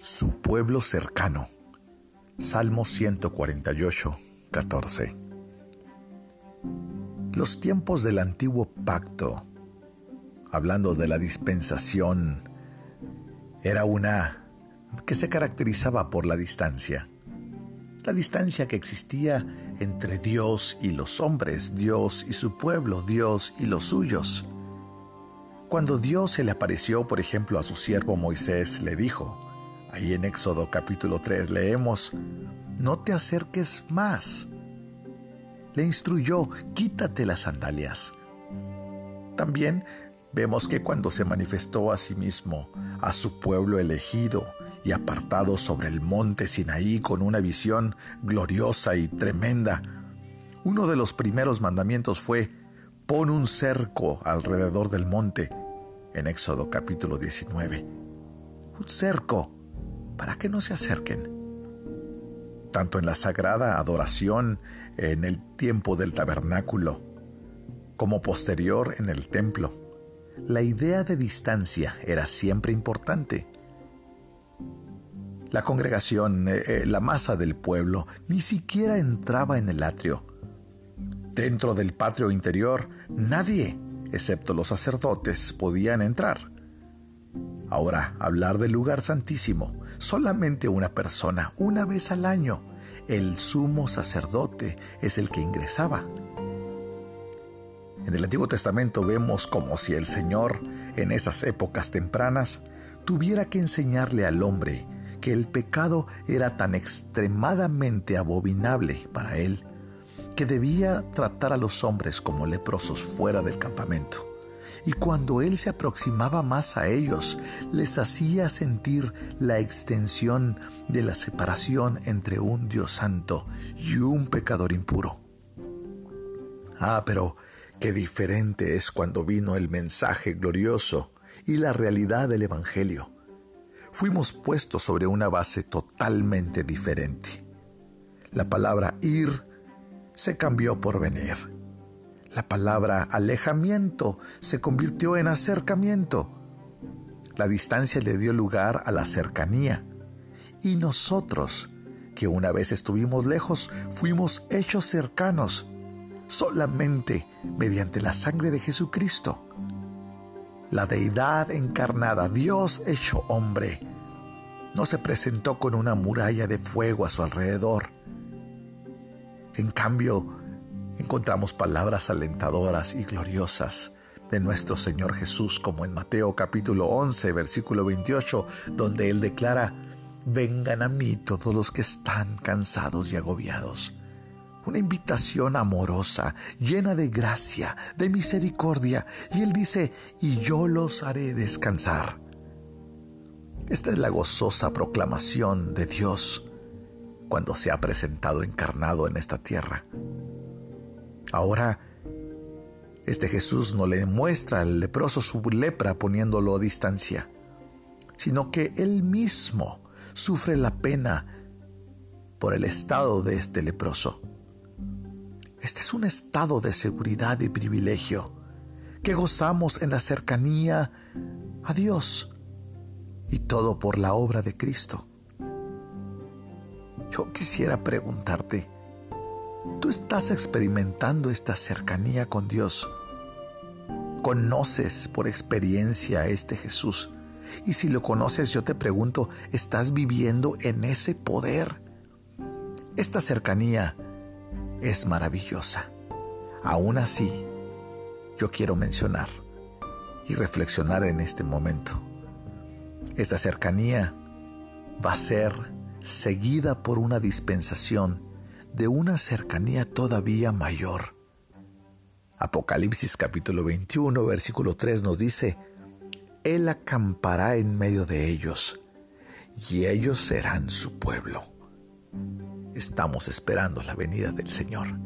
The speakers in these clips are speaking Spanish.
su pueblo cercano. Salmo 148, 14. Los tiempos del antiguo pacto, hablando de la dispensación, era una que se caracterizaba por la distancia. La distancia que existía entre Dios y los hombres, Dios y su pueblo, Dios y los suyos. Cuando Dios se le apareció, por ejemplo, a su siervo Moisés, le dijo, ahí en Éxodo capítulo 3 leemos, no te acerques más. Le instruyó, quítate las sandalias. También vemos que cuando se manifestó a sí mismo, a su pueblo elegido y apartado sobre el monte Sinaí con una visión gloriosa y tremenda, uno de los primeros mandamientos fue, pon un cerco alrededor del monte, en Éxodo capítulo 19. Un cerco para que no se acerquen. Tanto en la sagrada adoración en el tiempo del tabernáculo, como posterior en el templo, la idea de distancia era siempre importante. La congregación, eh, eh, la masa del pueblo, ni siquiera entraba en el atrio Dentro del patio interior, nadie, excepto los sacerdotes, podían entrar. Ahora, hablar del lugar santísimo, solamente una persona, una vez al año, el sumo sacerdote, es el que ingresaba. En el Antiguo Testamento vemos como si el Señor, en esas épocas tempranas, tuviera que enseñarle al hombre que el pecado era tan extremadamente abominable para él que debía tratar a los hombres como leprosos fuera del campamento. Y cuando él se aproximaba más a ellos, les hacía sentir la extensión de la separación entre un Dios santo y un pecador impuro. Ah, pero qué diferente es cuando vino el mensaje glorioso y la realidad del Evangelio. Fuimos puestos sobre una base totalmente diferente. La palabra ir se cambió por venir. La palabra alejamiento se convirtió en acercamiento. La distancia le dio lugar a la cercanía. Y nosotros, que una vez estuvimos lejos, fuimos hechos cercanos solamente mediante la sangre de Jesucristo. La deidad encarnada, Dios hecho hombre, no se presentó con una muralla de fuego a su alrededor en cambio, encontramos palabras alentadoras y gloriosas de nuestro Señor Jesús, como en Mateo capítulo 11, versículo 28, donde Él declara, vengan a mí todos los que están cansados y agobiados. Una invitación amorosa, llena de gracia, de misericordia, y Él dice, y yo los haré descansar. Esta es la gozosa proclamación de Dios cuando se ha presentado encarnado en esta tierra. Ahora, este Jesús no le muestra al leproso su lepra poniéndolo a distancia, sino que él mismo sufre la pena por el estado de este leproso. Este es un estado de seguridad y privilegio que gozamos en la cercanía a Dios y todo por la obra de Cristo. Yo quisiera preguntarte, ¿tú estás experimentando esta cercanía con Dios? ¿Conoces por experiencia a este Jesús? Y si lo conoces, yo te pregunto, ¿estás viviendo en ese poder? Esta cercanía es maravillosa. Aún así, yo quiero mencionar y reflexionar en este momento. Esta cercanía va a ser seguida por una dispensación de una cercanía todavía mayor. Apocalipsis capítulo 21, versículo 3 nos dice, Él acampará en medio de ellos, y ellos serán su pueblo. Estamos esperando la venida del Señor.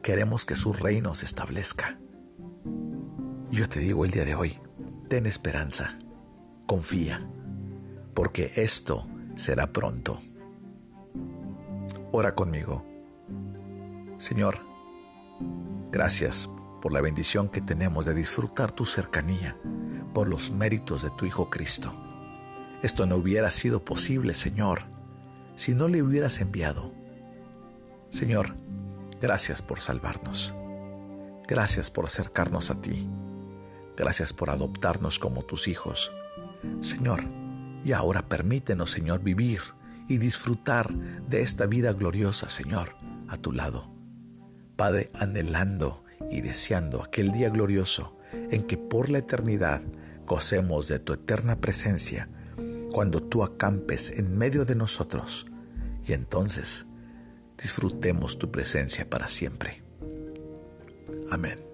Queremos que su reino se establezca. Yo te digo el día de hoy, ten esperanza, confía, porque esto será pronto. Ora conmigo. Señor, gracias por la bendición que tenemos de disfrutar tu cercanía por los méritos de tu Hijo Cristo. Esto no hubiera sido posible, Señor, si no le hubieras enviado. Señor, gracias por salvarnos. Gracias por acercarnos a ti. Gracias por adoptarnos como tus hijos. Señor, y ahora permítenos, Señor, vivir y disfrutar de esta vida gloriosa, Señor, a tu lado. Padre, anhelando y deseando aquel día glorioso en que por la eternidad gocemos de tu eterna presencia, cuando tú acampes en medio de nosotros y entonces disfrutemos tu presencia para siempre. Amén.